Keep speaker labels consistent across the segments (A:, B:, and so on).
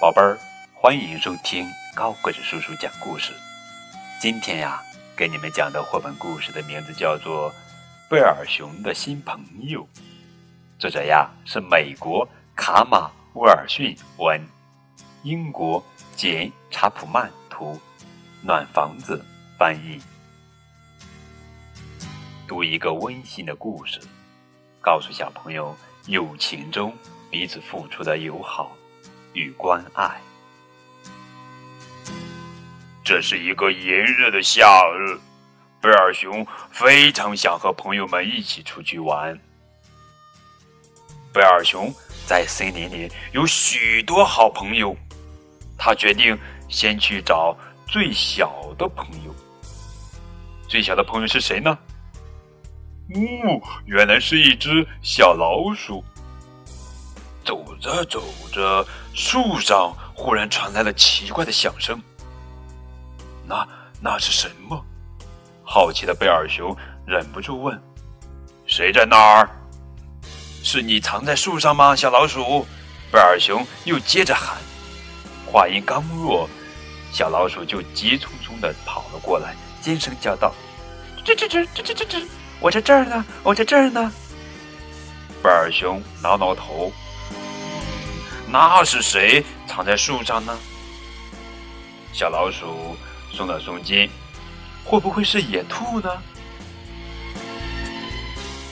A: 宝贝儿，欢迎收听高个子叔叔讲故事。今天呀，给你们讲的绘本故事的名字叫做《贝尔熊的新朋友》，作者呀是美国卡马威尔逊文，英国简查普曼图，暖房子翻译。读一个温馨的故事，告诉小朋友友情中彼此付出的友好。与关爱。这是一个炎热的夏日，贝尔熊非常想和朋友们一起出去玩。贝尔熊在森林里有许多好朋友，他决定先去找最小的朋友。最小的朋友是谁呢？哦，原来是一只小老鼠。走着走着，树上忽然传来了奇怪的响声。那那是什么？好奇的贝尔熊忍不住问：“谁在那儿？是你藏在树上吗，小老鼠？”贝尔熊又接着喊。话音刚落，小老鼠就急匆匆的跑了过来，尖声叫道：“吱吱吱吱吱吱吱！我在这儿呢，我在这儿呢。”贝尔熊挠挠头。那是谁藏在树上呢？小老鼠松了松筋，会不会是野兔呢？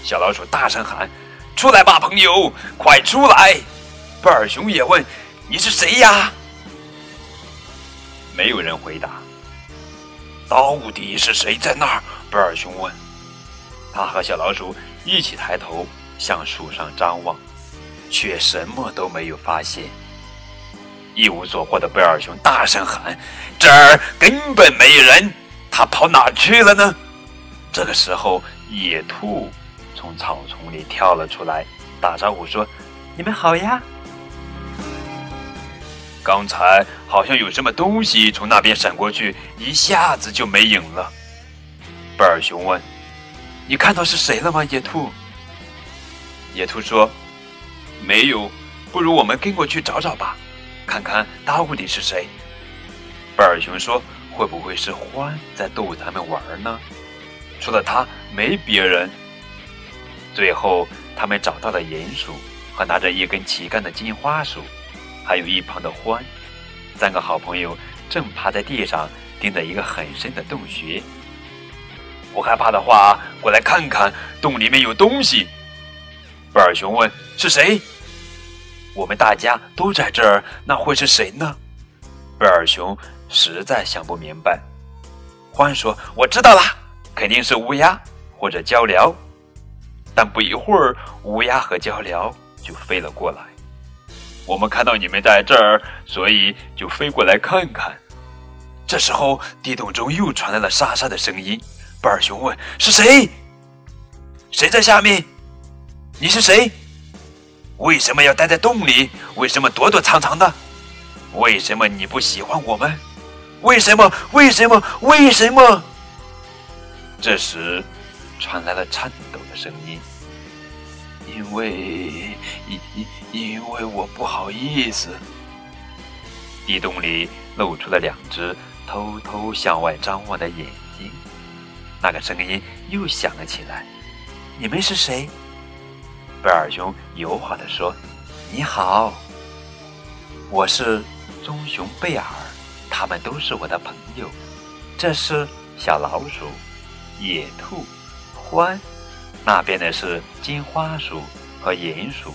A: 小老鼠大声喊：“出来吧，朋友，快出来！”贝尔熊也问：“你是谁呀？”没有人回答。到底是谁在那儿？贝尔熊问。他和小老鼠一起抬头向树上张望。却什么都没有发现。一无所获的贝尔熊大声喊：“这儿根本没人，他跑哪去了呢？”这个时候，野兔从草丛里跳了出来，打招呼说：“你们好呀！”刚才好像有什么东西从那边闪过去，一下子就没影了。贝尔熊问：“你看到是谁了吗？”野兔。野兔说。没有，不如我们跟过去找找吧，看看到底是谁。贝尔熊说：“会不会是獾在逗咱们玩呢？除了他，没别人。”最后，他们找到了鼹鼠和拿着一根旗杆的金花鼠，还有一旁的獾。三个好朋友正趴在地上盯着一个很深的洞穴。不害怕的话，过来看看，洞里面有东西。贝尔熊问：“是谁？”我们大家都在这儿，那会是谁呢？贝尔熊实在想不明白。獾说：“我知道了，肯定是乌鸦或者鹪鹩。”但不一会儿，乌鸦和鹪鹩就飞了过来。我们看到你们在这儿，所以就飞过来看看。这时候，地洞中又传来了沙沙的声音。贝尔熊问：“是谁？谁在下面？”你是谁？为什么要待在洞里？为什么躲躲藏藏的？为什么你不喜欢我们？为什么？为什么？为什么？这时，传来了颤抖的声音。因为，因因因为我不好意思。地洞里露出了两只偷偷向外张望的眼睛。那个声音又响了起来。你们是谁？贝尔熊友好地说：“你好，我是棕熊贝尔，他们都是我的朋友。这是小老鼠、野兔、獾，那边的是金花鼠和鼹鼠，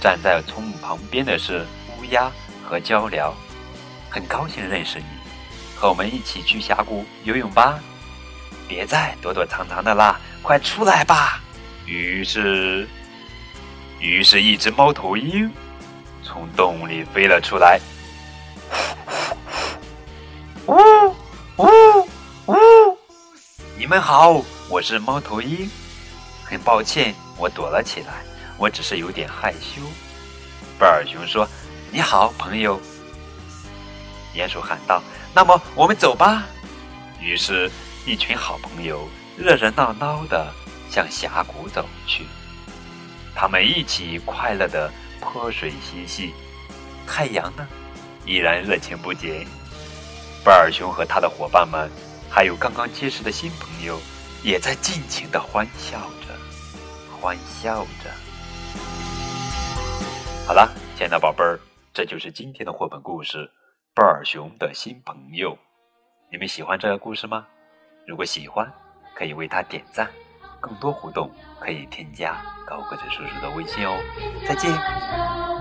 A: 站在葱旁边的是乌鸦和鹪鹩。很高兴认识你，和我们一起去峡谷游泳吧！别再躲躲藏藏的啦，快出来吧！”于是。于是，一只猫头鹰从洞里飞了出来。呜呜呜！你们好，我是猫头鹰。很抱歉，我躲了起来，我只是有点害羞。贝尔熊说：“你好，朋友。”鼹鼠喊道：“那么，我们走吧。”于是，一群好朋友热热闹闹的向峡谷走去。他们一起快乐的泼水嬉戏，太阳呢，依然热情不减。贝尔熊和他的伙伴们，还有刚刚结识的新朋友，也在尽情的欢笑着，欢笑着。好了，亲爱的宝贝儿，这就是今天的绘本故事《贝尔熊的新朋友》。你们喜欢这个故事吗？如果喜欢，可以为他点赞。更多互动可以添加高个子叔叔的微信哦。再见。